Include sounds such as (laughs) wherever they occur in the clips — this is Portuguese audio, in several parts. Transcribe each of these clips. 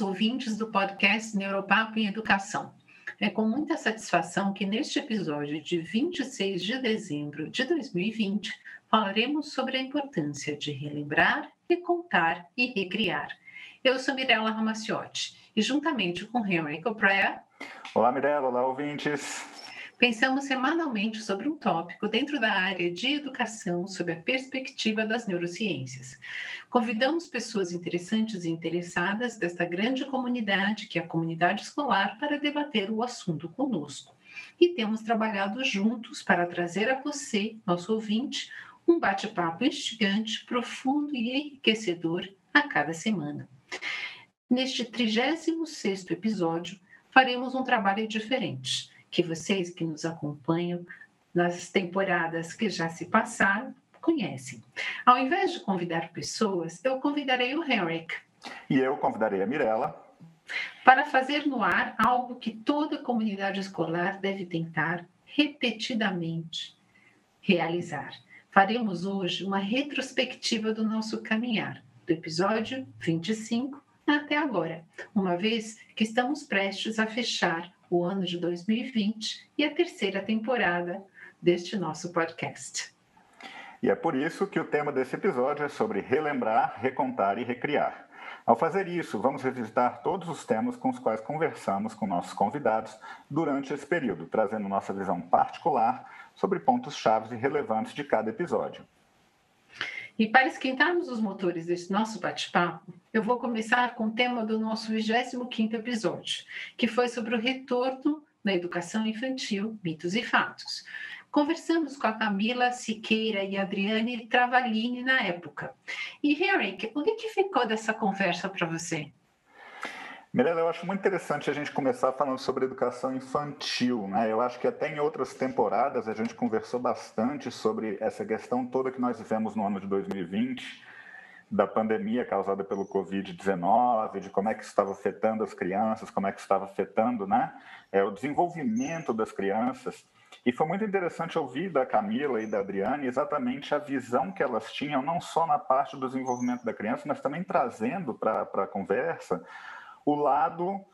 ouvintes do podcast Neuropapo em Educação. É com muita satisfação que neste episódio de 26 de dezembro de 2020 falaremos sobre a importância de relembrar, recontar e recriar. Eu sou Mirella Ramaciotti e juntamente com Henry Coprea. Olá, Mirella, olá, ouvintes. Pensamos semanalmente sobre um tópico dentro da área de educação sob a perspectiva das neurociências. Convidamos pessoas interessantes e interessadas desta grande comunidade, que é a comunidade escolar, para debater o assunto conosco. E temos trabalhado juntos para trazer a você, nosso ouvinte, um bate-papo instigante, profundo e enriquecedor a cada semana. Neste 36º episódio, faremos um trabalho diferente que vocês que nos acompanham nas temporadas que já se passaram conhecem. Ao invés de convidar pessoas, eu convidarei o Henrik. E eu convidarei a Mirella. Para fazer no ar algo que toda comunidade escolar deve tentar repetidamente realizar. Faremos hoje uma retrospectiva do nosso caminhar, do episódio 25 até agora, uma vez que estamos prestes a fechar o ano de 2020 e a terceira temporada deste nosso podcast. E é por isso que o tema desse episódio é sobre relembrar, recontar e recriar. Ao fazer isso, vamos revisitar todos os temas com os quais conversamos com nossos convidados durante esse período, trazendo nossa visão particular sobre pontos chaves e relevantes de cada episódio. E para esquentarmos os motores desse nosso bate-papo, eu vou começar com o tema do nosso 25º episódio, que foi sobre o retorno na educação infantil, mitos e fatos. Conversamos com a Camila Siqueira e a Adriane Travalini na época. E, Henrique, o que ficou dessa conversa para você? Mirella, eu acho muito interessante a gente começar falando sobre educação infantil. Né? Eu acho que até em outras temporadas a gente conversou bastante sobre essa questão toda que nós vivemos no ano de 2020, da pandemia causada pelo Covid-19, de como é que estava afetando as crianças, como é que estava afetando né? é, o desenvolvimento das crianças. E foi muito interessante ouvir da Camila e da Adriane exatamente a visão que elas tinham, não só na parte do desenvolvimento da criança, mas também trazendo para a conversa o lado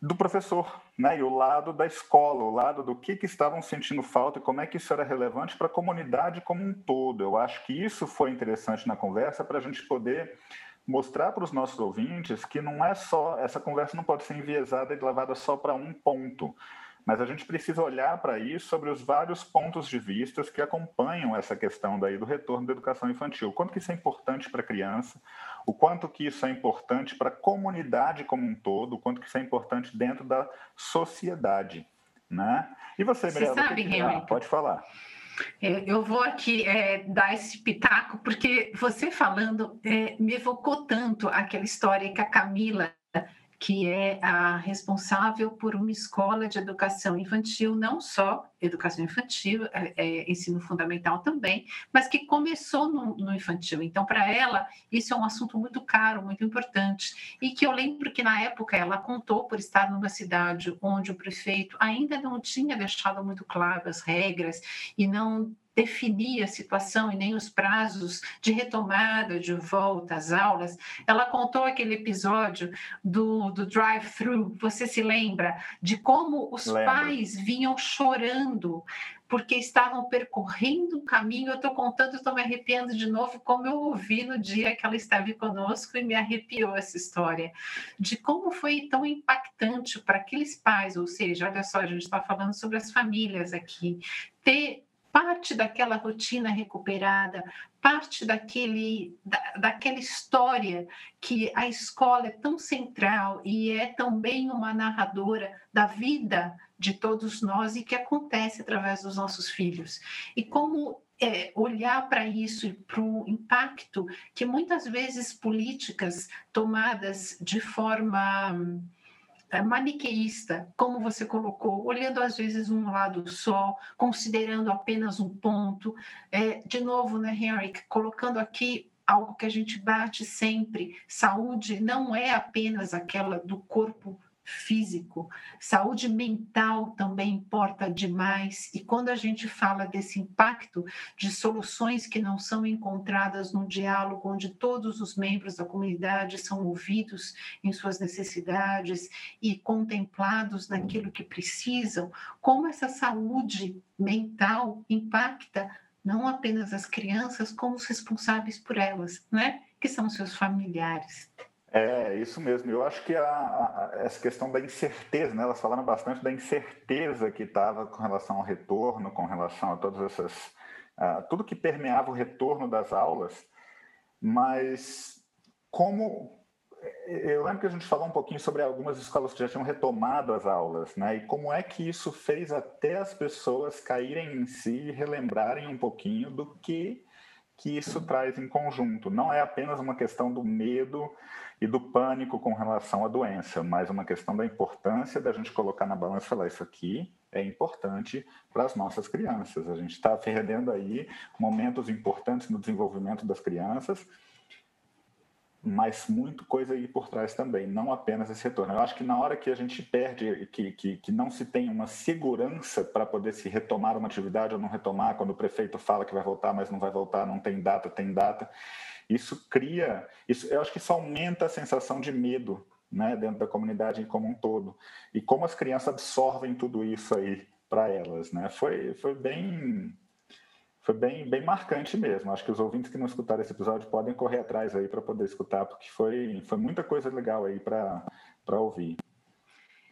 do professor, né? E o lado da escola, o lado do que, que estavam sentindo falta e como é que isso era relevante para a comunidade como um todo. Eu acho que isso foi interessante na conversa para a gente poder mostrar para os nossos ouvintes que não é só essa conversa não pode ser enviesada e levada só para um ponto. Mas a gente precisa olhar para isso sobre os vários pontos de vista que acompanham essa questão daí do retorno da educação infantil. Quanto que isso é importante para a criança, o quanto que isso é importante para a comunidade como um todo, o quanto que isso é importante dentro da sociedade. Né? E você, Mirella? Você sabe, que... ah, Pode falar. É, eu vou aqui é, dar esse pitaco, porque você falando é, me evocou tanto aquela história que a Camila que é a responsável por uma escola de educação infantil, não só educação infantil, é, é, ensino fundamental também, mas que começou no, no infantil. Então, para ela, isso é um assunto muito caro, muito importante. E que eu lembro que na época ela contou por estar numa cidade onde o prefeito ainda não tinha deixado muito claro as regras e não definir a situação e nem os prazos de retomada, de volta às aulas. Ela contou aquele episódio do, do drive-thru, você se lembra? De como os Lembro. pais vinham chorando porque estavam percorrendo um caminho. Eu estou contando, estou me arrepiando de novo, como eu ouvi no dia que ela esteve conosco e me arrepiou essa história, de como foi tão impactante para aqueles pais, ou seja, olha só, a gente está falando sobre as famílias aqui, ter parte daquela rotina recuperada, parte daquele, da, daquela história que a escola é tão central e é também uma narradora da vida de todos nós e que acontece através dos nossos filhos. E como é, olhar para isso e para o impacto que muitas vezes políticas tomadas de forma é, maniqueísta, como você colocou, olhando às vezes um lado só, considerando apenas um ponto. É, de novo, né, Henrique, colocando aqui algo que a gente bate sempre: saúde não é apenas aquela do corpo físico, saúde mental também importa demais. E quando a gente fala desse impacto de soluções que não são encontradas no diálogo, onde todos os membros da comunidade são ouvidos em suas necessidades e contemplados naquilo que precisam, como essa saúde mental impacta não apenas as crianças, como os responsáveis por elas, né? que são seus familiares. É, isso mesmo. Eu acho que a, a, essa questão da incerteza, né? elas falaram bastante da incerteza que estava com relação ao retorno, com relação a todas essas. Uh, tudo que permeava o retorno das aulas, mas como. Eu lembro que a gente falou um pouquinho sobre algumas escolas que já tinham retomado as aulas, né? E como é que isso fez até as pessoas caírem em si e relembrarem um pouquinho do que que isso traz em conjunto. Não é apenas uma questão do medo e do pânico com relação à doença, mas uma questão da importância da gente colocar na balança e falar isso aqui é importante para as nossas crianças. A gente está perdendo aí momentos importantes no desenvolvimento das crianças mas muito coisa aí por trás também, não apenas esse retorno. Eu acho que na hora que a gente perde, que, que, que não se tem uma segurança para poder se retomar uma atividade ou não retomar, quando o prefeito fala que vai voltar, mas não vai voltar, não tem data, tem data, isso cria, isso, eu acho que isso aumenta a sensação de medo né, dentro da comunidade como um todo. E como as crianças absorvem tudo isso aí para elas. Né? Foi, foi bem foi bem, bem marcante mesmo. Acho que os ouvintes que não escutaram esse episódio podem correr atrás aí para poder escutar, porque foi, foi muita coisa legal aí para ouvir.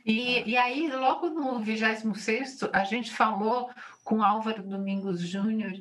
E, e aí, logo no 26 a gente falou com Álvaro Domingos Júnior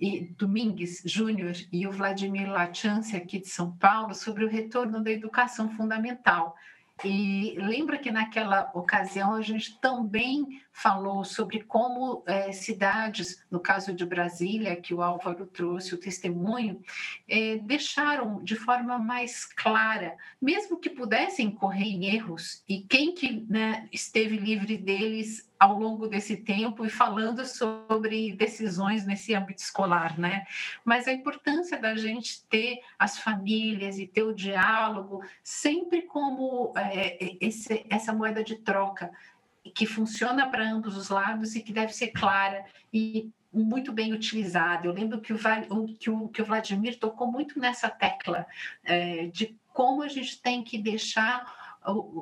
e Domingues Júnior e o Vladimir Lachance aqui de São Paulo sobre o retorno da educação fundamental. E lembra que naquela ocasião a gente também falou sobre como é, cidades, no caso de Brasília, que o Álvaro trouxe o testemunho, é, deixaram de forma mais clara, mesmo que pudessem correr em erros, e quem que né, esteve livre deles ao longo desse tempo e falando sobre decisões nesse âmbito escolar, né? Mas a importância da gente ter as famílias e ter o diálogo sempre como é, esse, essa moeda de troca que funciona para ambos os lados e que deve ser clara e muito bem utilizada. Eu lembro que o, que o, que o Vladimir tocou muito nessa tecla é, de como a gente tem que deixar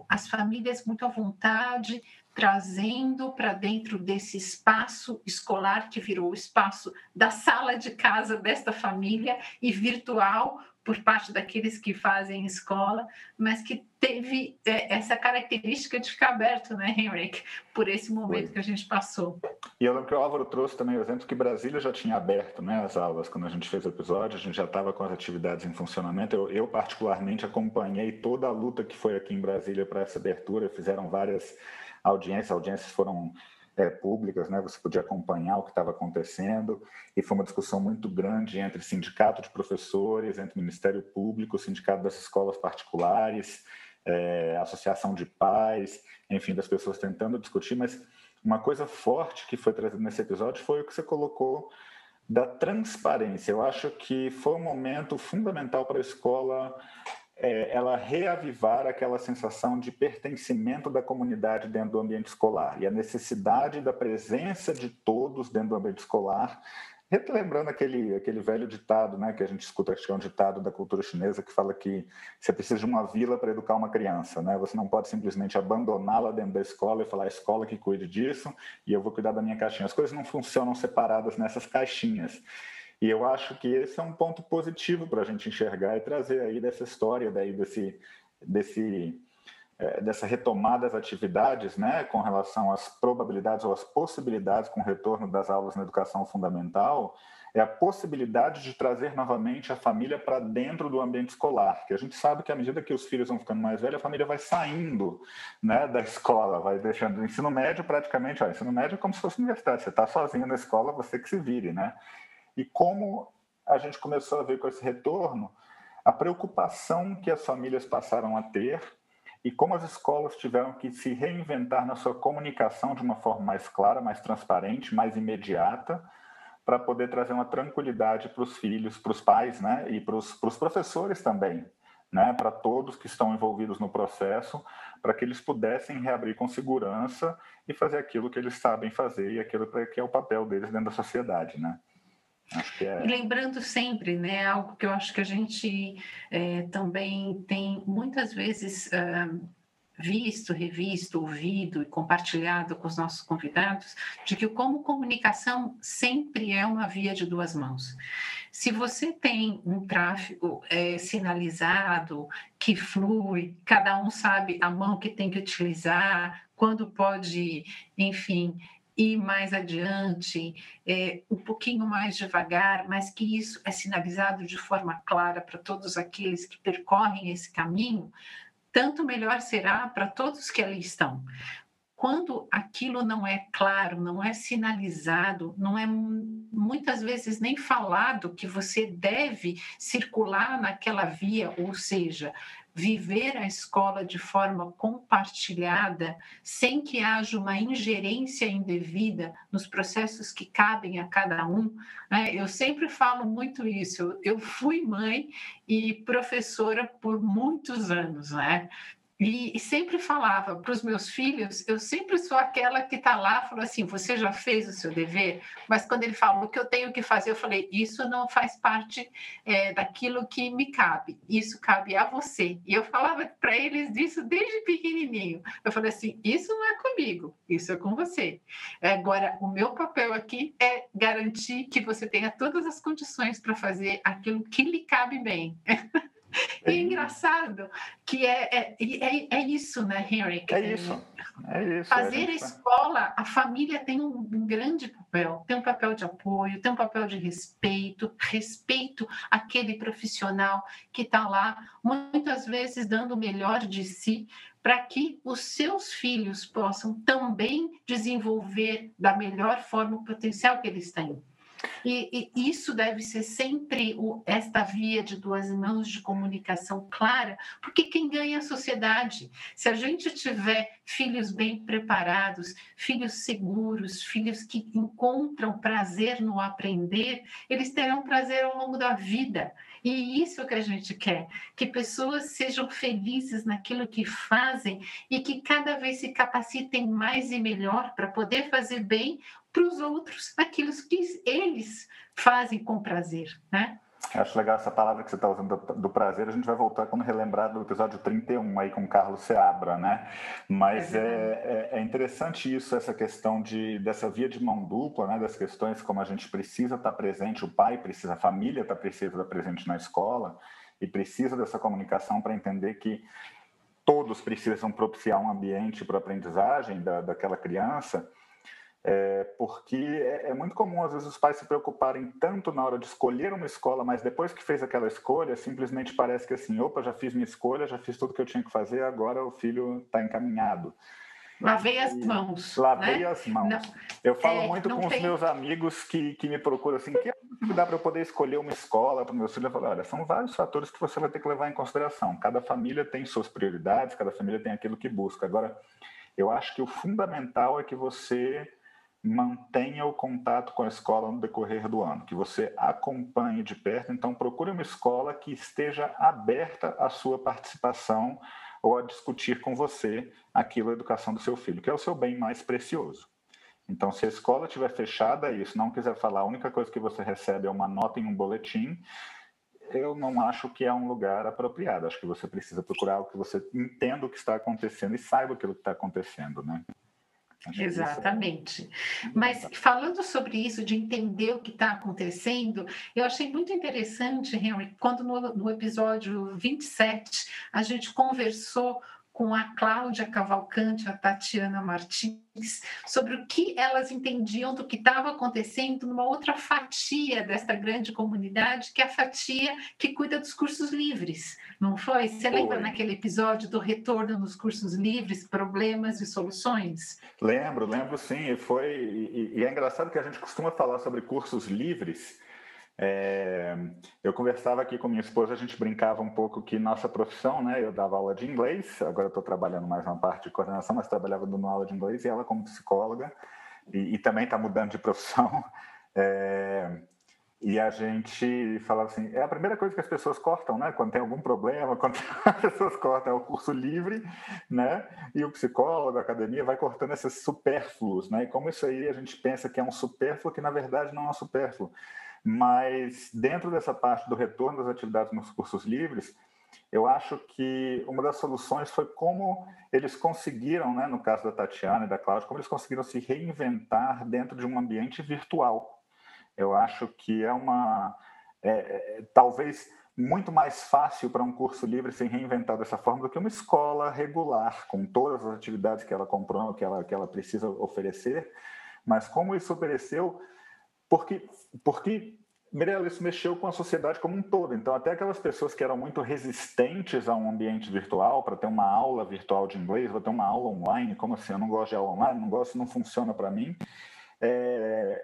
as famílias muito à vontade trazendo para dentro desse espaço escolar que virou o espaço da sala de casa desta família e virtual por parte daqueles que fazem escola, mas que teve é, essa característica de ficar aberto, né, Henrique, por esse momento Foi. que a gente passou. E eu lembro que o Álvaro trouxe também o exemplo que Brasília já tinha aberto né, as aulas quando a gente fez o episódio, a gente já estava com as atividades em funcionamento. Eu, eu, particularmente, acompanhei toda a luta que foi aqui em Brasília para essa abertura, fizeram várias audiências, audiências foram é, públicas, né? Você podia acompanhar o que estava acontecendo e foi uma discussão muito grande entre sindicato de professores, entre Ministério Público, sindicato das escolas particulares, é, associação de pais, enfim, das pessoas tentando discutir. Mas uma coisa forte que foi trazida nesse episódio foi o que você colocou da transparência. Eu acho que foi um momento fundamental para a escola é, ela reavivar aquela sensação de pertencimento da comunidade dentro do ambiente escolar e a necessidade da presença de todos dentro do ambiente escolar, lembrando aquele, aquele velho ditado, né, que a gente escuta, acho que é um ditado da cultura chinesa, que fala que você precisa de uma vila para educar uma criança, né? Você não pode simplesmente abandoná-la dentro da escola e falar a escola que cuide disso e eu vou cuidar da minha caixinha. As coisas não funcionam separadas nessas caixinhas. E eu acho que esse é um ponto positivo para a gente enxergar e trazer aí dessa história, daí desse, desse, é, dessa retomada das atividades, né, com relação às probabilidades ou às possibilidades com o retorno das aulas na educação fundamental, é a possibilidade de trazer novamente a família para dentro do ambiente escolar, que a gente sabe que à medida que os filhos vão ficando mais velhos, a família vai saindo né, da escola, vai deixando o ensino médio praticamente, ó, ensino médio é como se fosse universidade, você está sozinho na escola, você que se vire, né? E como a gente começou a ver com esse retorno a preocupação que as famílias passaram a ter e como as escolas tiveram que se reinventar na sua comunicação de uma forma mais clara, mais transparente, mais imediata, para poder trazer uma tranquilidade para os filhos, para os pais, né, e para os, professores também, né, para todos que estão envolvidos no processo, para que eles pudessem reabrir com segurança e fazer aquilo que eles sabem fazer e aquilo que é o papel deles dentro da sociedade, né? É... Lembrando sempre, né, algo que eu acho que a gente é, também tem muitas vezes uh, visto, revisto, ouvido e compartilhado com os nossos convidados, de que como comunicação sempre é uma via de duas mãos. Se você tem um tráfego é, sinalizado, que flui, cada um sabe a mão que tem que utilizar, quando pode, enfim, ir mais adiante, é, um pouquinho mais devagar, mas que isso é sinalizado de forma clara para todos aqueles que percorrem esse caminho, tanto melhor será para todos que ali estão. Quando aquilo não é claro, não é sinalizado, não é muitas vezes nem falado que você deve circular naquela via, ou seja, viver a escola de forma compartilhada, sem que haja uma ingerência indevida nos processos que cabem a cada um. Né? Eu sempre falo muito isso. Eu fui mãe e professora por muitos anos, né? E, sempre falava para os meus filhos, eu sempre sou aquela que está lá, falou assim, você já fez o seu dever? Mas quando ele falou o que eu tenho que fazer, eu falei, isso não faz parte é, daquilo que me cabe, isso cabe a você. E eu falava para eles disso desde pequenininho. Eu falei assim, isso não é comigo, isso é com você. Agora, o meu papel aqui é garantir que você tenha todas as condições para fazer aquilo que lhe cabe bem. (laughs) E é engraçado que é, é, é, é isso, né, Henry? É isso. É isso Fazer a escola, a família tem um, um, grande papel, tem um papel de apoio, tem um papel de respeito, respeito àquele profissional que está lá, muitas vezes dando o melhor de si, para que os seus filhos possam também desenvolver da melhor forma o potencial que eles têm. E, e, isso deve ser sempre o, esta via de duas mãos de comunicação clara, porque quem ganha é a sociedade. Se a gente tiver filhos bem preparados, filhos seguros, filhos que encontram prazer no aprender, eles terão prazer ao longo da vida. E isso é o que a gente quer, que pessoas sejam felizes naquilo que fazem e que cada vez se capacitem mais e melhor para poder fazer bem para os outros aquilo que eles fazem com prazer, né? Acho legal essa palavra que você está usando do, prazer. A gente vai voltar quando relembrar do episódio 31 aí com o Carlos Seabra, né? Mas é, é, é, interessante isso, essa questão de, dessa via de mão dupla, né? Das questões como a gente precisa estar tá presente, o pai precisa, a família está precisa estar presente na escola e precisa dessa comunicação para entender que todos precisam propiciar um ambiente para a aprendizagem da, daquela criança é, porque é, é, muito comum, às vezes, os pais se preocuparem tanto na hora de escolher uma escola, mas depois que fez aquela escolha, simplesmente parece que assim, opa, já fiz minha escolha, já fiz tudo que eu tinha que fazer, agora o filho está encaminhado. Lavei as mãos. Lavei né? as mãos. Não, eu falo é, muito com tem... os meus amigos que, que me procuram assim, que dá para eu poder escolher uma escola para o meu filho? Eu falo, olha, são vários fatores que você vai ter que levar em consideração. Cada família tem suas prioridades, cada família tem aquilo que busca. Agora, eu acho que o fundamental é que você mantenha o contato com a escola no decorrer do ano, que você acompanhe de perto. Então, procure uma escola que esteja aberta à sua participação ou a discutir com você aquilo, a educação do seu filho, que é o seu bem mais precioso. Então, se a escola estiver fechada isso, não quiser falar, a única coisa que você recebe é uma nota em um boletim, eu não acho que é um lugar apropriado. Acho que você precisa procurar o que você entenda o que está acontecendo e saiba aquilo que está acontecendo, né? É Exatamente. Mas falando sobre isso, de entender o que está acontecendo, eu achei muito interessante, Henry, quando no, no episódio 27 a gente conversou com a Cláudia Cavalcante, a Tatiana Martins, sobre o que elas entendiam do que estava acontecendo numa outra fatia desta grande comunidade, que é a fatia que cuida dos cursos livres, não foi? Você lembra naquele episódio do retorno nos cursos livres, problemas e soluções? Lembro, lembro sim. E foi e, e é engraçado que a gente costuma falar sobre cursos livres é, eu conversava aqui com minha esposa, a gente brincava um pouco que nossa profissão, né? Eu dava aula de inglês, agora estou trabalhando mais na parte de coordenação, mas trabalhava dando aula de inglês e ela como psicóloga e, e também está mudando de (laughs) profissão. É, e a gente falava assim, é a primeira coisa que as pessoas cortam, né? Quando tem algum problema, (laughs) quando as pessoas cortam é o curso livre, né? E o psicólogo, a academia vai cortando esses supérfluos, né? E como isso aí a gente pensa que é um supérfluo que na verdade não é um supérfluo. Mas dentro dessa parte do retorno das atividades nos cursos livres, eu acho que uma das soluções foi como eles conseguiram, né, no caso da Tatiana e da Cláudia, como eles conseguiram se reinventar dentro de um ambiente virtual. Eu acho que é uma. É, é, talvez muito mais fácil para um curso livre se reinventar dessa forma do que uma escola regular, com todas as atividades que ela comprou, que ela, que ela precisa oferecer. Mas como isso ofereceu, porque, porque Mirella, isso mexeu com a sociedade como um todo. Então, até aquelas pessoas que eram muito resistentes a um ambiente virtual, para ter uma aula virtual de inglês, vou ter uma aula online, como assim? Eu não gosto de aula online, não gosto, não funciona para mim. É,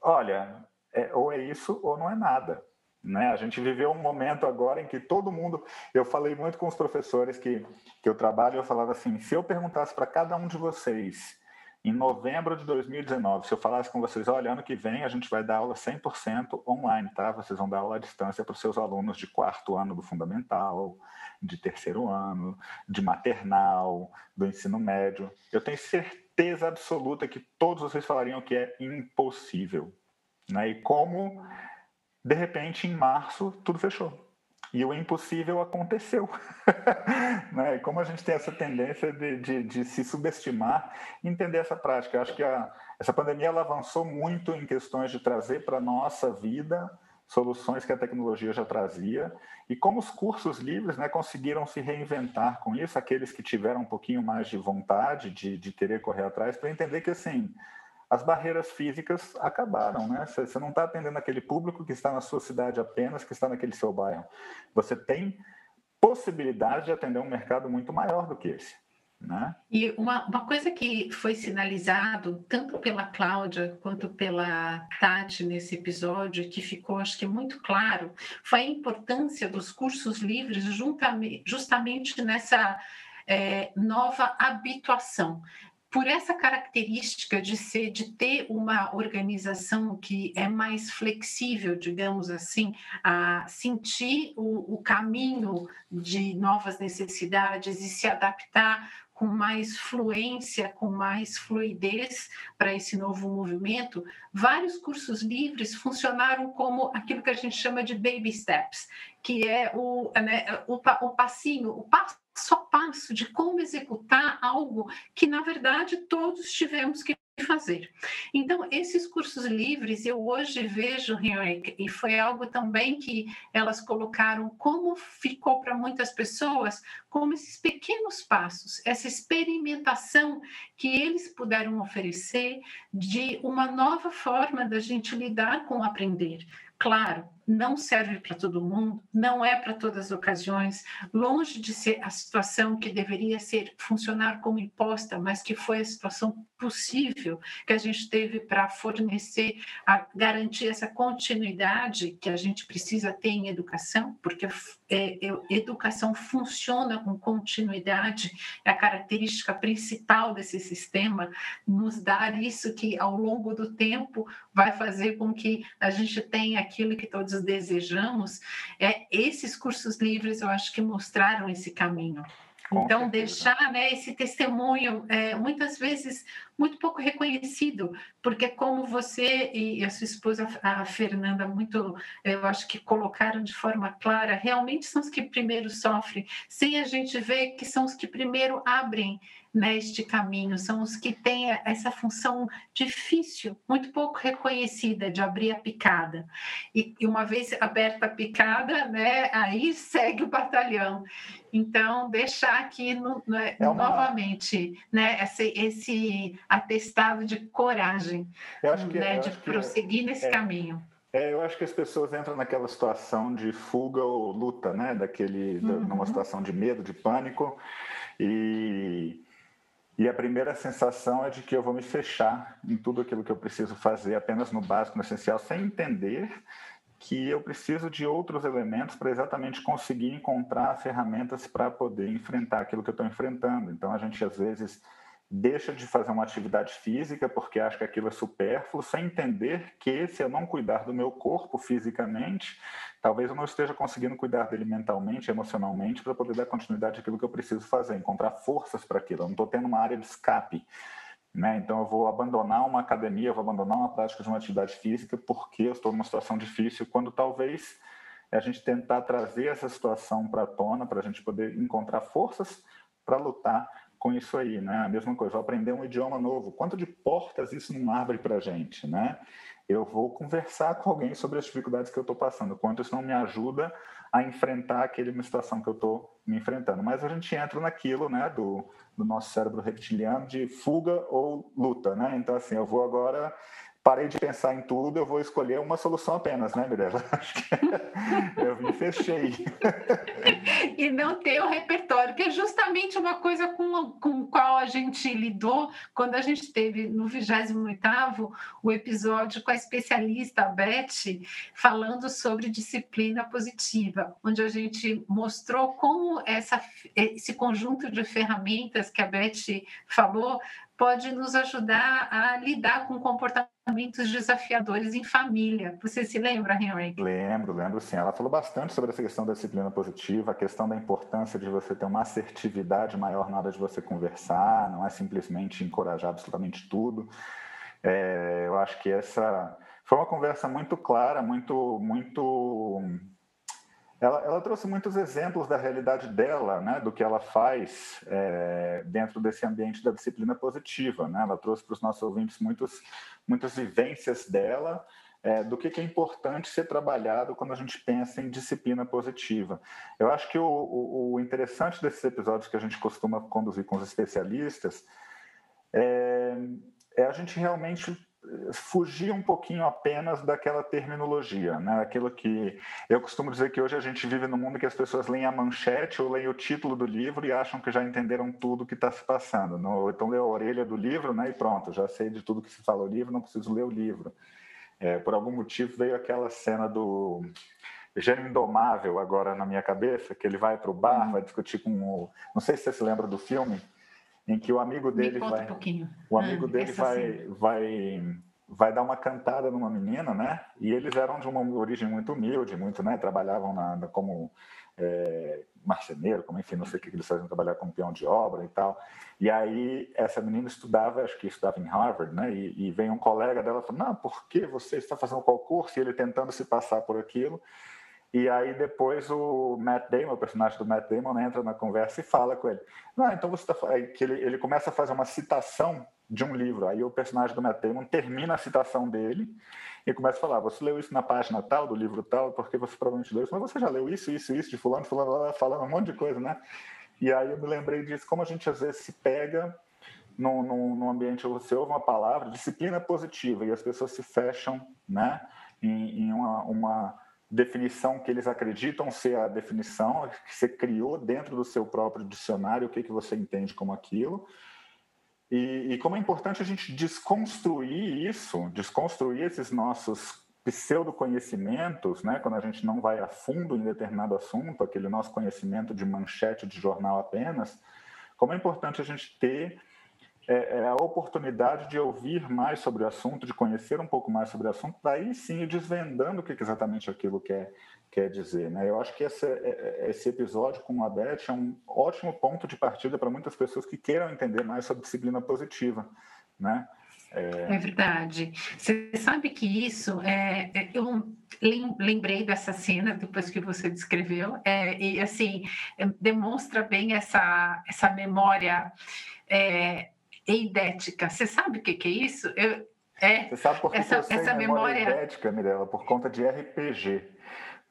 olha, é, ou é isso ou não é nada. Né? A gente viveu um momento agora em que todo mundo. Eu falei muito com os professores que, que eu trabalho, eu falava assim: se eu perguntasse para cada um de vocês, em novembro de 2019, se eu falasse com vocês, olha, ano que vem a gente vai dar aula 100% online, tá? Vocês vão dar aula à distância para os seus alunos de quarto ano do fundamental, de terceiro ano, de maternal, do ensino médio. Eu tenho certeza absoluta que todos vocês falariam que é impossível. Né? E como, de repente, em março, tudo fechou. E o impossível aconteceu. (laughs) né? Como a gente tem essa tendência de, de, de se subestimar, entender essa prática. Eu acho que a, essa pandemia ela avançou muito em questões de trazer para a nossa vida soluções que a tecnologia já trazia e como os cursos livres né, conseguiram se reinventar com isso, aqueles que tiveram um pouquinho mais de vontade de, de querer correr atrás, para entender que assim as barreiras físicas acabaram, né? Você não está atendendo aquele público que está na sua cidade apenas, que está naquele seu bairro. Você tem possibilidade de atender um mercado muito maior do que esse. Né? E uma, uma coisa que foi sinalizado tanto pela Cláudia quanto pela Tati nesse episódio, que ficou, acho que, muito claro, foi a importância dos cursos livres justamente nessa é, nova habituação por essa característica de ser, de ter uma organização que é mais flexível, digamos assim, a sentir o, o caminho de novas necessidades e se adaptar com mais fluência, com mais fluidez para esse novo movimento, vários cursos livres funcionaram como aquilo que a gente chama de baby steps, que é o, né, o, o passinho, o passo a passo de como executar algo que, na verdade, todos tivemos que fazer. Então, esses cursos livres, eu hoje vejo, Henrique, e foi algo também que elas colocaram, como ficou para muitas pessoas, como esses pequenos passos, essa experimentação que eles puderam oferecer de uma nova forma da gente lidar com aprender. Claro, não serve para todo mundo, não é para todas as ocasiões, longe de ser a situação que deveria ser funcionar como imposta, mas que foi a situação possível que a gente teve para fornecer, a garantir essa continuidade que a gente precisa ter em educação, porque é, é, educação funciona com continuidade, é a característica principal desse sistema, nos dar isso que ao longo do tempo vai fazer com que a gente tenha aquilo que todos desejamos, é, esses cursos livres eu acho que mostraram esse caminho. Com então, certeza. deixar né, esse testemunho, é, muitas vezes muito pouco reconhecido, porque como você e a sua esposa, a Fernanda, muito, eu acho que colocaram de forma clara, realmente são os que primeiro sofrem, sem a gente ver que são os que primeiro abrem neste caminho, são os que têm essa função difícil, muito pouco reconhecida de abrir a picada. E, uma vez aberta a picada, né, aí segue o batalhão. Então, deixar aqui no, né, é uma... novamente né, esse, esse atestado de coragem, que, né, de prosseguir nesse é... caminho. É, eu acho que as pessoas entram naquela situação de fuga ou luta, né? Daquele, uhum. numa situação de medo, de pânico, e e a primeira sensação é de que eu vou me fechar em tudo aquilo que eu preciso fazer apenas no básico, no essencial, sem entender que eu preciso de outros elementos para exatamente conseguir encontrar ferramentas para poder enfrentar aquilo que eu estou enfrentando. Então, a gente às vezes deixa de fazer uma atividade física porque acha que aquilo é supérfluo, sem entender que se eu não cuidar do meu corpo fisicamente, talvez eu não esteja conseguindo cuidar dele mentalmente, emocionalmente, para poder dar continuidade àquilo que eu preciso fazer, encontrar forças para aquilo. Eu não estou tendo uma área de escape. Né? Então, eu vou abandonar uma academia, eu vou abandonar uma prática de uma atividade física porque eu estou numa situação difícil, quando talvez a gente tentar trazer essa situação para a tona, para a gente poder encontrar forças para lutar com isso aí, né? A mesma coisa, vou aprender um idioma novo. Quanto de portas isso não abre para a gente, né? Eu vou conversar com alguém sobre as dificuldades que eu estou passando, quanto isso não me ajuda a enfrentar aquele situação que eu estou me enfrentando. Mas a gente entra naquilo, né, do, do nosso cérebro reptiliano de fuga ou luta, né? Então, assim, eu vou agora parei de pensar em tudo, eu vou escolher uma solução apenas, né, Mirella? (laughs) Acho que (laughs) eu me fechei. e não ter o repertório, que é justamente uma coisa com, com qual a gente lidou quando a gente teve no 28º o episódio com a especialista a Beth falando sobre disciplina positiva, onde a gente mostrou como essa, esse conjunto de ferramentas que a Beth falou pode nos ajudar a lidar com comportamentos desafiadores em família. Você se lembra, Henry? Lembro, lembro sim. Ela falou bastante sobre essa questão da disciplina positiva, a questão da importância de você ter uma assertividade maior na hora de você conversar, não é simplesmente encorajar absolutamente tudo. É, eu acho que essa foi uma conversa muito clara, muito, muito ela, ela, trouxe muitos exemplos da realidade dela, né, do que ela faz é, dentro desse ambiente da disciplina positiva. Né? Ela trouxe para os nossos ouvintes muitos, muitas vivências dela, é, do que, que, é importante ser trabalhado quando a gente pensa em disciplina positiva. Eu acho que o, o, o interessante desses episódios que a gente costuma conduzir com os especialistas é, é a gente realmente fugir um pouquinho apenas daquela terminologia, né? Aquilo que eu costumo dizer que hoje a gente vive num mundo que as pessoas leem a manchete ou leem o título do livro e acham que já entenderam tudo que está se passando. Não, então lê a orelha do livro, né? E pronto, já sei de tudo que se fala no livro, não preciso ler o livro. É, por algum motivo veio aquela cena do Gênio Indomável agora na minha cabeça, que ele vai para o bar, vai discutir com o... Não sei se você se lembra do filme, em que o amigo dele vai, um o amigo ah, dele vai, vai, vai dar uma cantada numa menina, né? E eles eram de uma origem muito humilde, muito, né? Trabalhavam na, na como é, marceneiro, como enfim, não sei o que eles faziam, trabalhar como peão de obra e tal. E aí essa menina estudava, acho que estudava em Harvard, né? E, e vem um colega dela falando, não, por que você está fazendo qual curso? E ele tentando se passar por aquilo. E aí depois o Matt Damon, o personagem do Matt Damon, entra na conversa e fala com ele. Não, então você está que ele, ele começa a fazer uma citação de um livro. Aí o personagem do Matt Damon termina a citação dele e começa a falar: você leu isso na página tal do livro tal, porque você provavelmente leu isso, mas você já leu isso, isso, isso de fulano, fulano, falando um monte de coisa, né? E aí eu me lembrei disso, como a gente às vezes se pega num, num, num ambiente você ouve uma palavra, disciplina positiva, e as pessoas se fecham, né? Em, em uma, uma definição que eles acreditam ser a definição que você criou dentro do seu próprio dicionário, o que, que você entende como aquilo. E, e como é importante a gente desconstruir isso, desconstruir esses nossos pseudo-conhecimentos, né, quando a gente não vai a fundo em determinado assunto, aquele nosso conhecimento de manchete de jornal apenas, como é importante a gente ter é, é, a oportunidade de ouvir mais sobre o assunto, de conhecer um pouco mais sobre o assunto, daí sim desvendando o que exatamente aquilo quer, quer dizer. Né? Eu acho que esse, é, é, esse episódio com a Beth é um ótimo ponto de partida para muitas pessoas que queiram entender mais sobre disciplina positiva. Né? É... é... verdade. Você sabe que isso, é, eu lembrei dessa cena depois que você descreveu, é, e assim, demonstra bem essa, essa memória é, eidética. Você sabe o que, que é isso? Eu, é, Você sabe por que essa, eu sei essa memória, memória eidética, Mirella? Por conta de RPG.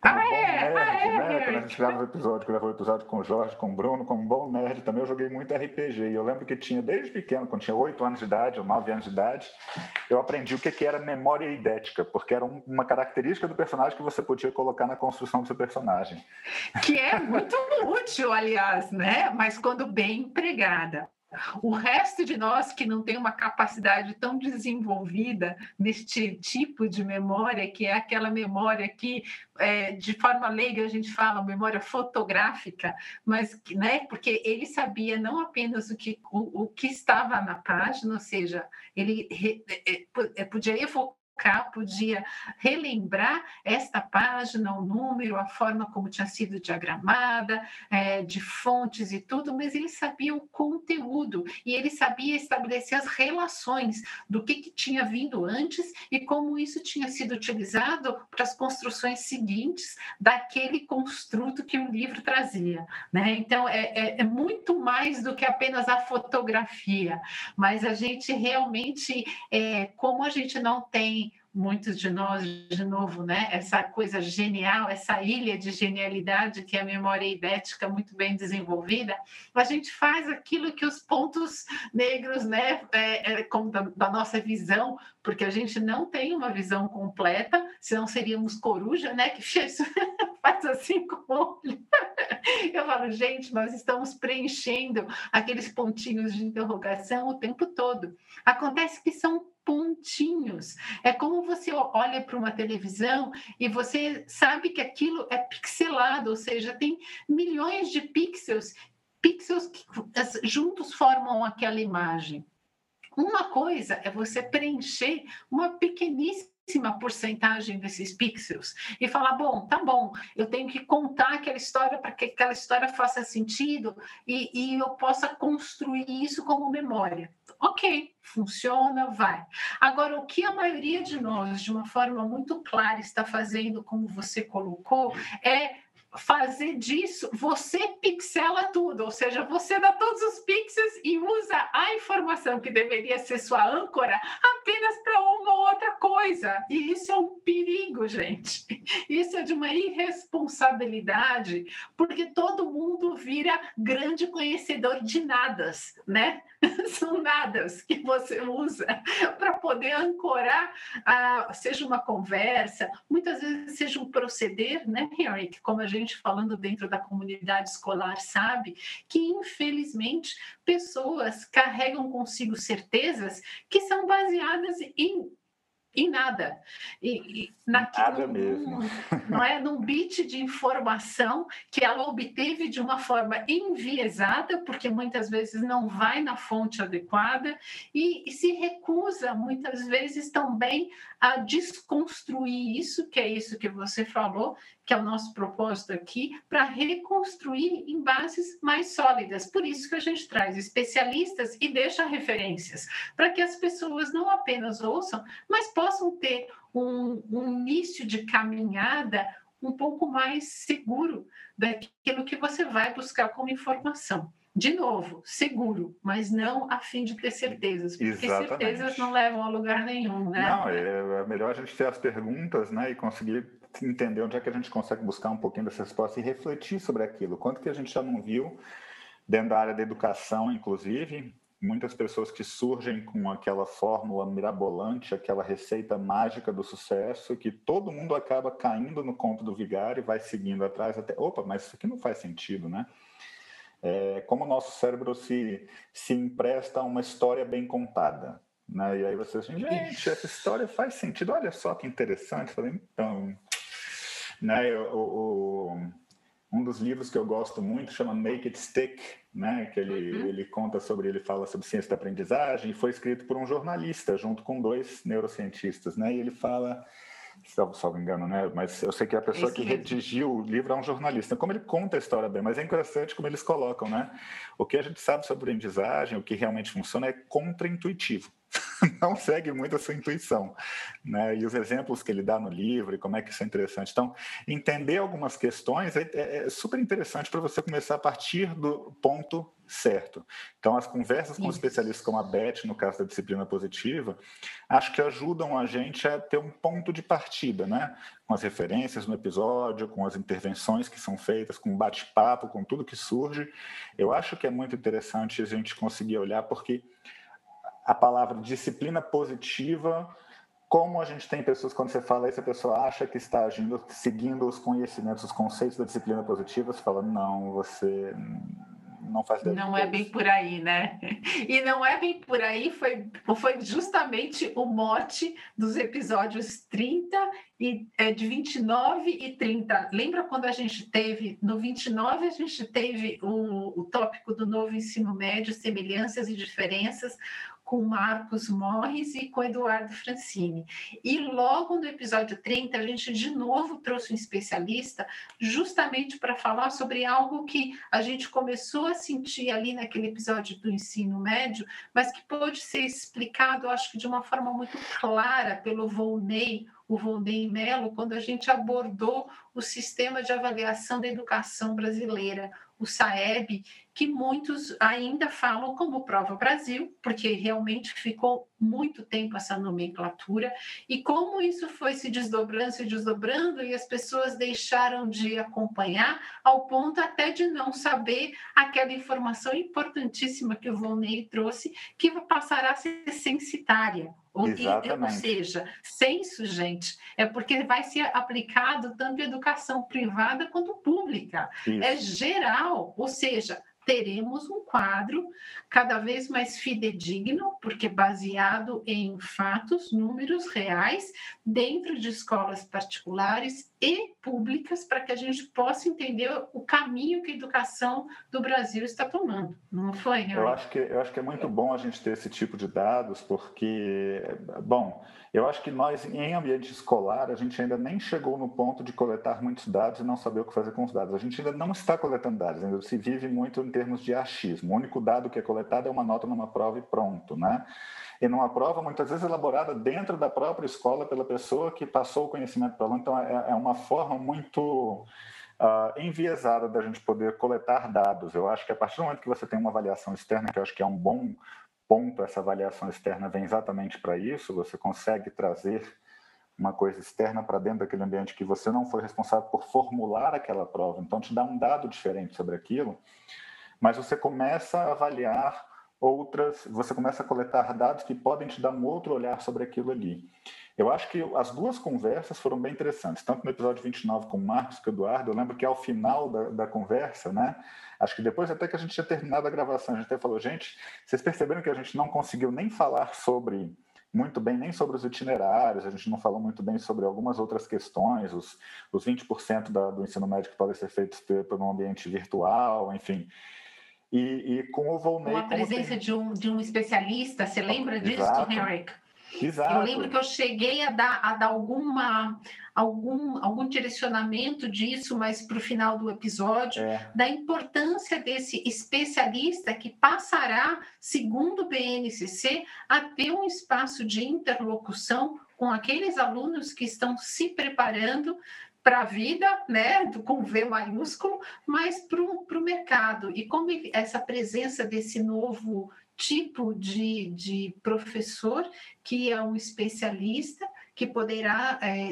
Como ah, bom é? nerd, ah, é, né? Quando a gente gravou o episódio, gravou o episódio com o Jorge, com o Bruno, como bom nerd também, eu joguei muito RPG. E eu lembro que tinha, desde pequeno, quando tinha 8 anos de idade ou 9 anos de idade, eu aprendi o que era memória idética, porque era uma característica do personagem que você podia colocar na construção do seu personagem. Que é muito (laughs) útil, aliás, né? Mas quando bem empregada. O resto de nós que não tem uma capacidade tão desenvolvida neste tipo de memória, que é aquela memória que, é, de forma leiga, a gente fala memória fotográfica, mas né, porque ele sabia não apenas o que, o, o que estava na página, ou seja, ele re, é, é podia evocar podia relembrar esta página, o número, a forma como tinha sido diagramada, é, de fontes e tudo, mas ele sabia o conteúdo e ele sabia estabelecer as relações do que, que tinha vindo antes e como isso tinha sido utilizado para as construções seguintes daquele construto que o livro trazia. Né? Então, é, é, é muito mais do que apenas a fotografia, mas a gente realmente, é, como a gente não tem muitos de nós, de novo, né? essa coisa genial, essa ilha de genialidade que é a memória idética muito bem desenvolvida, a gente faz aquilo que os pontos negros, né, é, é, da, da, nossa visão, porque a gente não tem uma visão completa, senão seríamos coruja, né, que (laughs) faz assim com o olho. Eu falo, gente, nós estamos preenchendo aqueles pontinhos de interrogação o tempo todo. Acontece que são pontinhos. É como você olha para uma televisão e você sabe que aquilo é pixelado, ou seja, tem milhões de pixels, pixels que juntos formam aquela imagem. Uma coisa é você preencher uma pequeníssima porcentagem desses pixels e falar, bom, tá bom, eu tenho que contar aquela história para que aquela história faça sentido e, e eu possa construir isso como memória. Ok, funciona, vai. Agora, o que a maioria de nós, de uma forma muito clara, está fazendo, como você colocou, é fazer disso, você pixela tudo, ou seja, você dá todos os pixels e usa a informação que deveria ser sua âncora apenas para uma ou outra coisa. E isso é um perigo, gente. Isso é de uma irresponsabilidade, porque todo mundo vira grande conhecedor de nadas, né? (laughs) São nadas que você usa para poder ancorar, a, seja uma conversa, muitas vezes seja um proceder, né, Henrique? Como a gente falando dentro da comunidade escolar sabe, que infelizmente pessoas carregam consigo certezas que são baseadas em em nada. E, e naquilo, nada mesmo. Não é num bit de informação que ela obteve de uma forma enviesada, porque muitas vezes não vai na fonte adequada e, e se recusa muitas vezes também a desconstruir isso, que é isso que você falou, que é o nosso propósito aqui, para reconstruir em bases mais sólidas. Por isso que a gente traz especialistas e deixa referências, para que as pessoas não apenas ouçam, mas possam ter um, um início de caminhada um pouco mais seguro daquilo que você vai buscar como informação. De novo, seguro, mas não a fim de ter certezas, porque Exatamente. certezas não levam a lugar nenhum, né? Não, é, é melhor a gente ter as perguntas, né, e conseguir entender onde é que a gente consegue buscar um pouquinho dessa resposta e refletir sobre aquilo. Quanto que a gente já não viu dentro da área da educação, inclusive, muitas pessoas que surgem com aquela fórmula mirabolante, aquela receita mágica do sucesso, que todo mundo acaba caindo no conto do vigário e vai seguindo atrás até, opa, mas isso aqui não faz sentido, né? é, como o nosso cérebro se, se empresta a uma história bem contada. Né? E aí você assim, gente, essa história faz sentido, olha só que interessante. falei, então, né, o, o, um dos livros que eu gosto muito chama Make It Stick, né, que ele, uhum. ele conta sobre, ele fala sobre ciência da aprendizagem, e foi escrito por um jornalista, junto com dois neurocientistas, né, e ele fala salvo, salvo engano, né? Mas eu sei que a pessoa que redigiu o livro é um jornalista. Como ele conta a história bem, mas é interessante como eles colocam, né? O que a gente sabe sobre aprendizagem, o que realmente funciona é contraintuitivo. (laughs) Não segue muito a sua intuição, né? E os exemplos que ele dá no livro e como é que isso é interessante. Então, entender algumas questões é, é, é super interessante para você começar a partir do ponto certo. Então, as conversas com especialistas como a Beth, no caso da disciplina positiva, acho que ajudam a gente a ter um ponto de partida, né? Com as referências no episódio, com as intervenções que são feitas, com o bate-papo, com tudo que surge. Eu acho que é muito interessante a gente conseguir olhar, porque a palavra disciplina positiva como a gente tem pessoas, quando você fala isso, a pessoa acha que está agindo, seguindo os conhecimentos, os conceitos da disciplina positiva, você fala, não, você não faz ideia. Não é bem por aí, né? E não é bem por aí, foi, foi justamente o mote dos episódios 30 e é, de 29 e 30. Lembra quando a gente teve, no 29, a gente teve o, o tópico do novo ensino médio, semelhanças e diferenças, com Marcos Morris e com Eduardo Francini. E logo no episódio 30, a gente de novo trouxe um especialista justamente para falar sobre algo que a gente começou a sentir ali naquele episódio do ensino médio, mas que pode ser explicado, acho que de uma forma muito clara pelo Volney, o Volney Mello, quando a gente abordou o sistema de avaliação da educação brasileira, o SAEB, que muitos ainda falam como Prova Brasil, porque realmente ficou muito tempo essa nomenclatura, e como isso foi se desdobrando, se desdobrando, e as pessoas deixaram de acompanhar, ao ponto até de não saber aquela informação importantíssima que o Volney trouxe, que passará a ser censitária. Ou, ou seja, censo, gente, é porque vai ser aplicado tanto educação privada quanto pública. Isso. É geral, ou seja, teremos um quadro cada vez mais fidedigno, porque baseado em fatos, números reais, dentro de escolas particulares e públicas, para que a gente possa entender o caminho que a educação do Brasil está tomando. Não foi, Eu acho que eu acho que é muito bom a gente ter esse tipo de dados, porque, bom, eu acho que nós, em ambiente escolar, a gente ainda nem chegou no ponto de coletar muitos dados e não saber o que fazer com os dados. A gente ainda não está coletando dados, ainda se vive muito em termos de achismo. O único dado que é coletado é uma nota numa prova e pronto, né? E numa prova, muitas vezes, elaborada dentro da própria escola pela pessoa que passou o conhecimento para ela. Então, é, é uma forma muito Uh, enviesada da gente poder coletar dados. Eu acho que a partir do momento que você tem uma avaliação externa, que eu acho que é um bom ponto, essa avaliação externa vem exatamente para isso, você consegue trazer uma coisa externa para dentro daquele ambiente que você não foi responsável por formular aquela prova, então te dá um dado diferente sobre aquilo, mas você começa a avaliar outras, você começa a coletar dados que podem te dar um outro olhar sobre aquilo ali. Eu acho que as duas conversas foram bem interessantes, tanto no episódio 29 com o Marcos e com o Eduardo, eu lembro que ao final da, da, conversa, né, acho que depois até que a gente tinha terminado a gravação, a gente até falou, gente, vocês perceberam que a gente não conseguiu nem falar sobre, muito bem, nem sobre os itinerários, a gente não falou muito bem sobre algumas outras questões, os, os 20% da, do ensino médio que podem ser feitos um ambiente virtual, enfim... E, e, com o Volney. Com a presença tem... de, um, de um especialista, você lembra disso, Henrique? Exato. Eu lembro que eu cheguei a dar, a dar alguma, algum, algum direcionamento disso, mas para o final do episódio, é. da importância desse especialista que passará, segundo o BNCC, a ter um espaço de interlocução com aqueles alunos que estão se preparando para a vida, né, com V maiúsculo, mas para o mercado. E como essa presença desse novo tipo de, de professor que é um especialista que poderá é,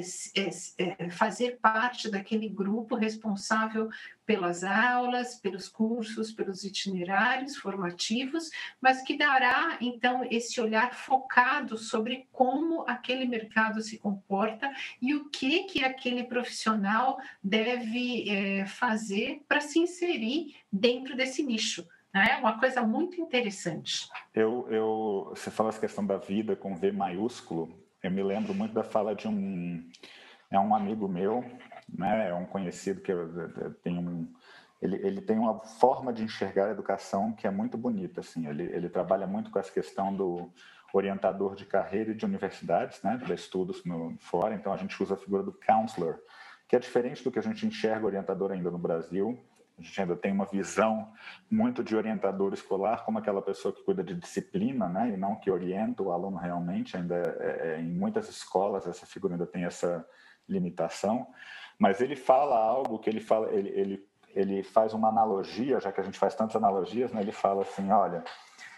é, fazer parte daquele grupo responsável pelas aulas, pelos cursos, pelos itinerários formativos, mas que dará então esse olhar focado sobre como aquele mercado se comporta e o que que aquele profissional deve é, fazer para se inserir dentro desse nicho. É uma coisa muito interessante. Eu, eu, você fala essa questão da vida com V maiúsculo. Eu me lembro muito da fala de um é um amigo meu, né? É um conhecido que tem um ele, ele tem uma forma de enxergar a educação que é muito bonita, assim. Ele, ele trabalha muito com essa questão do orientador de carreira e de universidades, né? Para estudos no fora. Então a gente usa a figura do counselor, que é diferente do que a gente enxerga orientador ainda no Brasil a gente ainda tem uma visão muito de orientador escolar como aquela pessoa que cuida de disciplina, né, e não que orienta o aluno realmente. Ainda é, é, em muitas escolas essa figura ainda tem essa limitação. Mas ele fala algo que ele fala, ele, ele, ele faz uma analogia, já que a gente faz tantas analogias, né, ele fala assim, olha, é,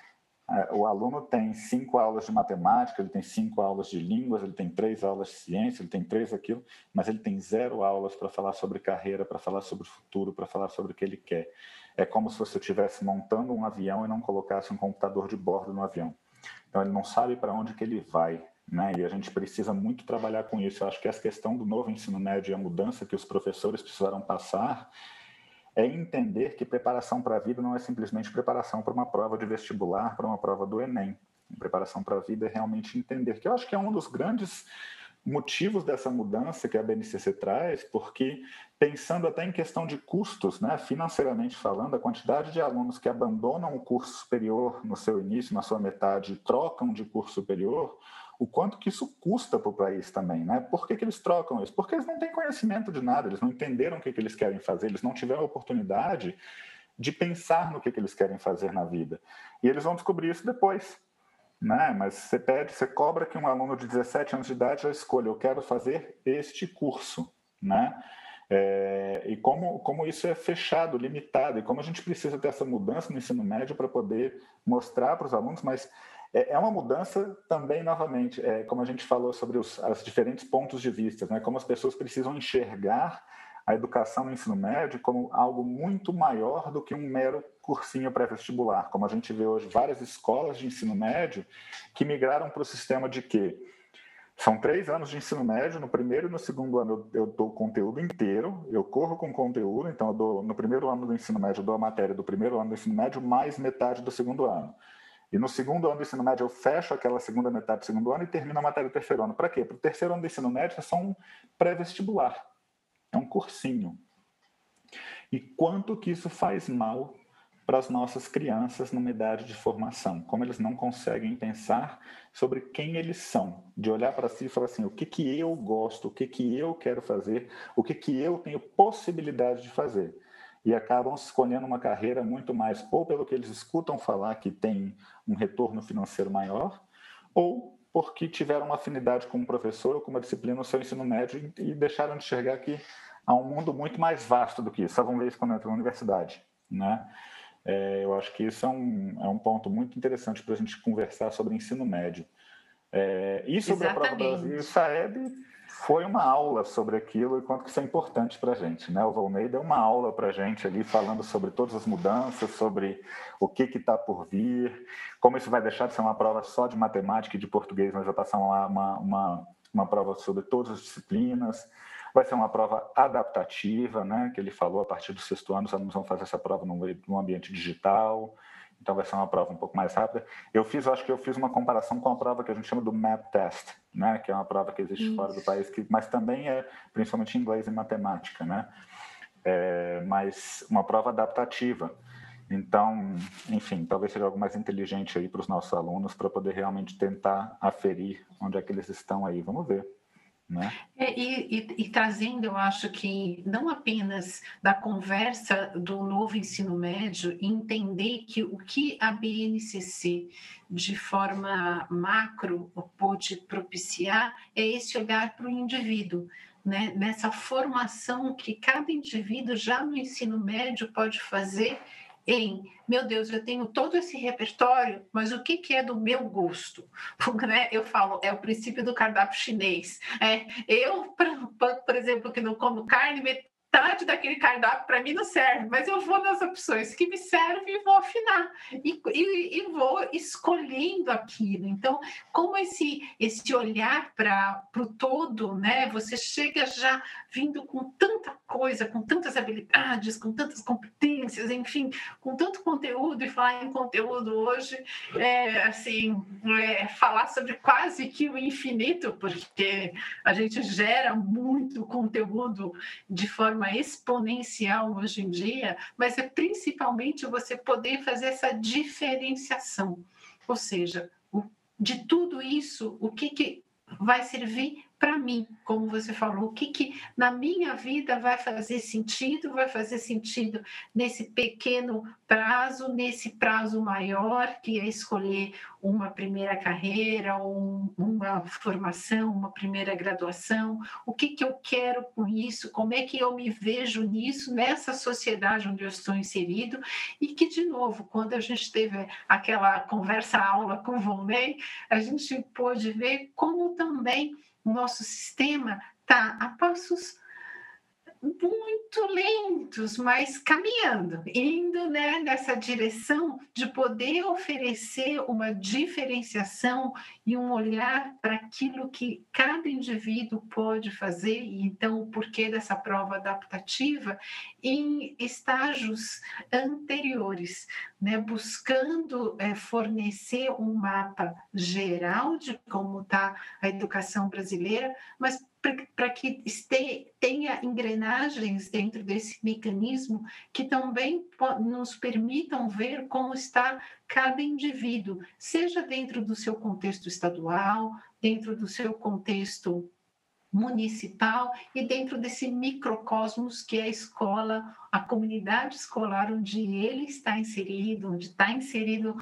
o aluno tem cinco aulas de matemática, ele tem cinco aulas de línguas, ele tem três aulas de ciência, ele tem três aquilo, mas ele tem zero aulas para falar sobre carreira, para falar sobre o futuro, para falar sobre o que ele quer. É como se você estivesse montando um avião e não colocasse um computador de bordo no avião. Então ele não sabe para onde que ele vai, né? E a gente precisa muito trabalhar com isso. Eu acho que essa questão do novo ensino médio e a mudança que os professores precisaram passar é entender que preparação para a vida não é simplesmente preparação para uma prova de vestibular, para uma prova do Enem. Preparação para a vida é realmente entender, que eu acho que é um dos grandes motivos dessa mudança que a BNCC traz, porque pensando até em questão de custos, né, financeiramente falando, a quantidade de alunos que abandonam o curso superior no seu início, na sua metade, trocam de curso superior, o quanto que isso custa para o país também, né? Por que, que, eles trocam isso? Porque eles não têm conhecimento de nada, eles não entenderam o que, que eles querem fazer, eles não tiveram a oportunidade de pensar no que, que eles querem fazer na vida. E eles vão descobrir isso depois. Né? Mas você pede, você cobra que um aluno de 17 anos de idade já escolha, eu quero fazer este curso, né? É, e como, como isso é fechado, limitado, e como a gente precisa ter essa mudança no ensino médio para poder mostrar para os alunos, mas é, é uma mudança também, novamente, é, como a gente falou sobre os as diferentes pontos de vista, né? como as pessoas precisam enxergar a educação no ensino médio como algo muito maior do que um mero cursinho pré-vestibular, como a gente vê hoje várias escolas de ensino médio que migraram para o sistema de que são três anos de ensino médio, no primeiro e no segundo ano eu, dou o conteúdo inteiro, eu corro com conteúdo, então dou, no primeiro ano do ensino médio eu dou a matéria do primeiro ano do ensino médio mais metade do segundo ano. E no segundo ano do ensino médio eu fecho aquela segunda metade do segundo ano e termino a matéria do terceiro ano. Para quê? Para o terceiro ano do ensino médio é só um pré-vestibular, é um cursinho. E quanto que isso faz mal para as nossas crianças numa idade de formação, como eles não conseguem pensar sobre quem eles são, de olhar para si e falar assim, o que que eu gosto, o que que eu quero fazer, o que que eu tenho possibilidade de fazer. E acabam escolhendo uma carreira muito mais ou pelo que eles escutam falar que tem um retorno financeiro maior, ou porque tiveram uma afinidade com um professor ou com uma disciplina no seu ensino médio e deixaram de enxergar que há um mundo muito mais vasto do que isso. Só vão ver isso quando entram na universidade, né? É, eu acho que isso é um, é um ponto muito interessante para a gente conversar sobre ensino médio. É, e sobre Exatamente. a prova Brasil, o Saeb foi uma aula sobre aquilo e quanto que isso é importante para a gente. Né? O Volney deu uma aula para a gente ali, falando sobre todas as mudanças, sobre o que está por vir, como isso vai deixar de ser uma prova só de matemática e de português, mas vai passar uma, uma, uma, uma prova sobre todas as disciplinas. Vai ser uma prova adaptativa, né? Que ele falou, a partir do sexto ano, os alunos vão fazer essa prova num ambiente digital. Então vai ser uma prova um pouco mais rápida. Eu fiz, acho que eu fiz uma comparação com a prova que a gente chama do MAP Test, né? Que é uma prova que existe Isso. fora do país, que, mas também é principalmente em inglês e matemática, né? É, mas uma prova adaptativa. Então, enfim, talvez seja algo mais inteligente aí para os nossos alunos para poder realmente tentar aferir onde é que eles estão aí. Vamos ver. Né? É, e, e, e, trazendo, eu acho que não apenas da conversa do novo ensino médio, entender que o que a BNCC, de forma macro, pôde propiciar é esse olhar para o indivíduo. Né? Nessa formação que cada indivíduo já no ensino médio pode fazer em, meu Deus, eu tenho todo esse repertório, mas o que, que é do meu gosto? (laughs) né? Eu falo, é o princípio do cardápio chinês. É, eu, por, exemplo, que não como carne, metade daquele cardápio para mim não serve, mas eu vou nas opções que me servem e vou afinar e, e, e vou escolhendo aquilo. Então, como esse esse olhar para o todo, né? Você chega já vindo com tanta coisa, com tantas habilidades, com tantas competências, enfim, com tanto conteúdo e falar em conteúdo hoje, é, assim, é, falar sobre quase que o infinito, porque a gente gera muito conteúdo de forma exponencial hoje em dia, mas é principalmente você poder fazer essa diferenciação, ou seja, de tudo isso, o que, que vai servir para mim, como você falou, o que, que na minha vida vai fazer sentido, vai fazer sentido nesse pequeno prazo, nesse prazo maior, que é escolher uma primeira carreira, um, uma formação, uma primeira graduação, o que, que eu quero com isso, como é que eu me vejo nisso, nessa sociedade onde eu estou inserido, e que, de novo, quando a gente teve aquela conversa-aula com o Volney, a gente pôde ver como também o nosso sistema está a passos muito lentos, mas caminhando, indo né, nessa direção de poder oferecer uma diferenciação e um olhar para aquilo que cada indivíduo pode fazer, e então o porquê dessa prova adaptativa em estágios anteriores, né, buscando é, fornecer um mapa geral de como está a educação brasileira, mas para que tenha engrenagens dentro desse mecanismo que também nos permitam ver como está cada indivíduo, seja dentro do seu contexto estadual, dentro do seu contexto municipal e dentro desse microcosmos que é a escola, a comunidade escolar onde ele está inserido, onde está inserido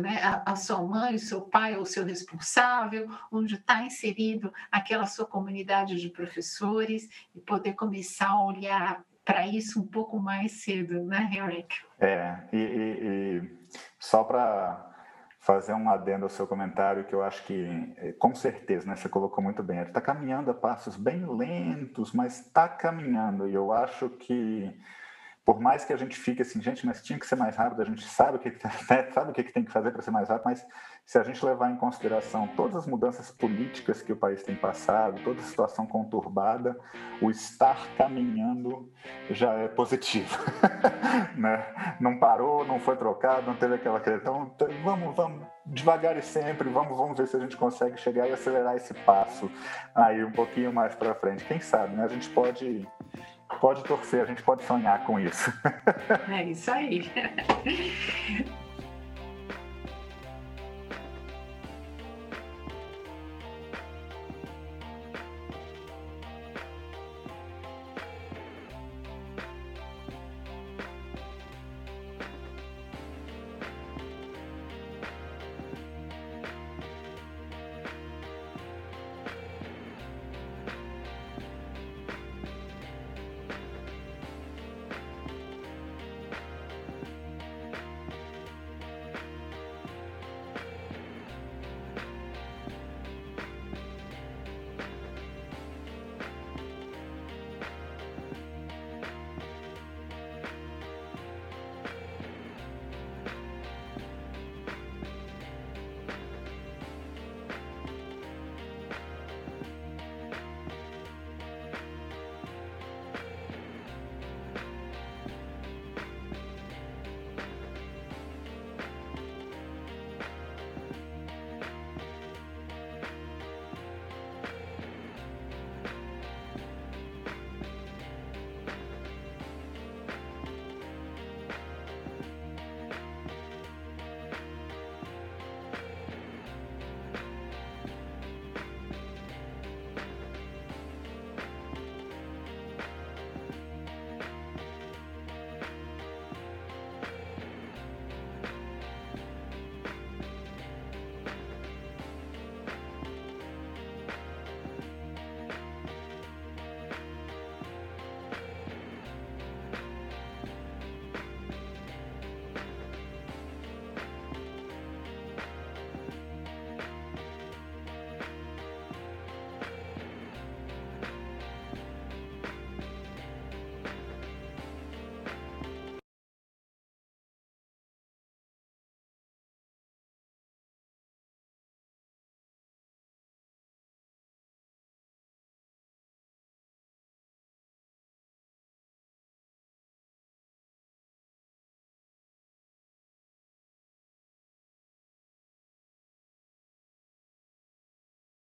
né, a, sua mãe, o seu pai, o seu responsável, onde está inserido aquela sua comunidade de professores e poder começar a olhar para isso um pouco mais cedo, né, Eric? É, e, e, e só para fazer um adendo ao seu comentário, que eu acho que, eh, com certeza, né, você colocou muito bem, ele está caminhando a passos bem lentos, mas está caminhando, e eu acho que por mais que a gente fique assim, gente, mas tinha que ser mais rápido, a gente sabe o que, (laughs) né, sabe o que tem que fazer para ser mais rápido, mas se a gente levar em consideração todas as mudanças políticas que o país tem passado, toda a situação conturbada, o estar caminhando já é positivo. (laughs) né? Não parou, não foi trocado, não teve aquela questão. Então, vamos, vamos devagar e sempre, vamos, vamos ver se a gente consegue chegar e acelerar esse passo aí um pouquinho mais para frente. Quem sabe, né? A gente pode pode torcer, a gente pode sonhar com isso. É isso aí.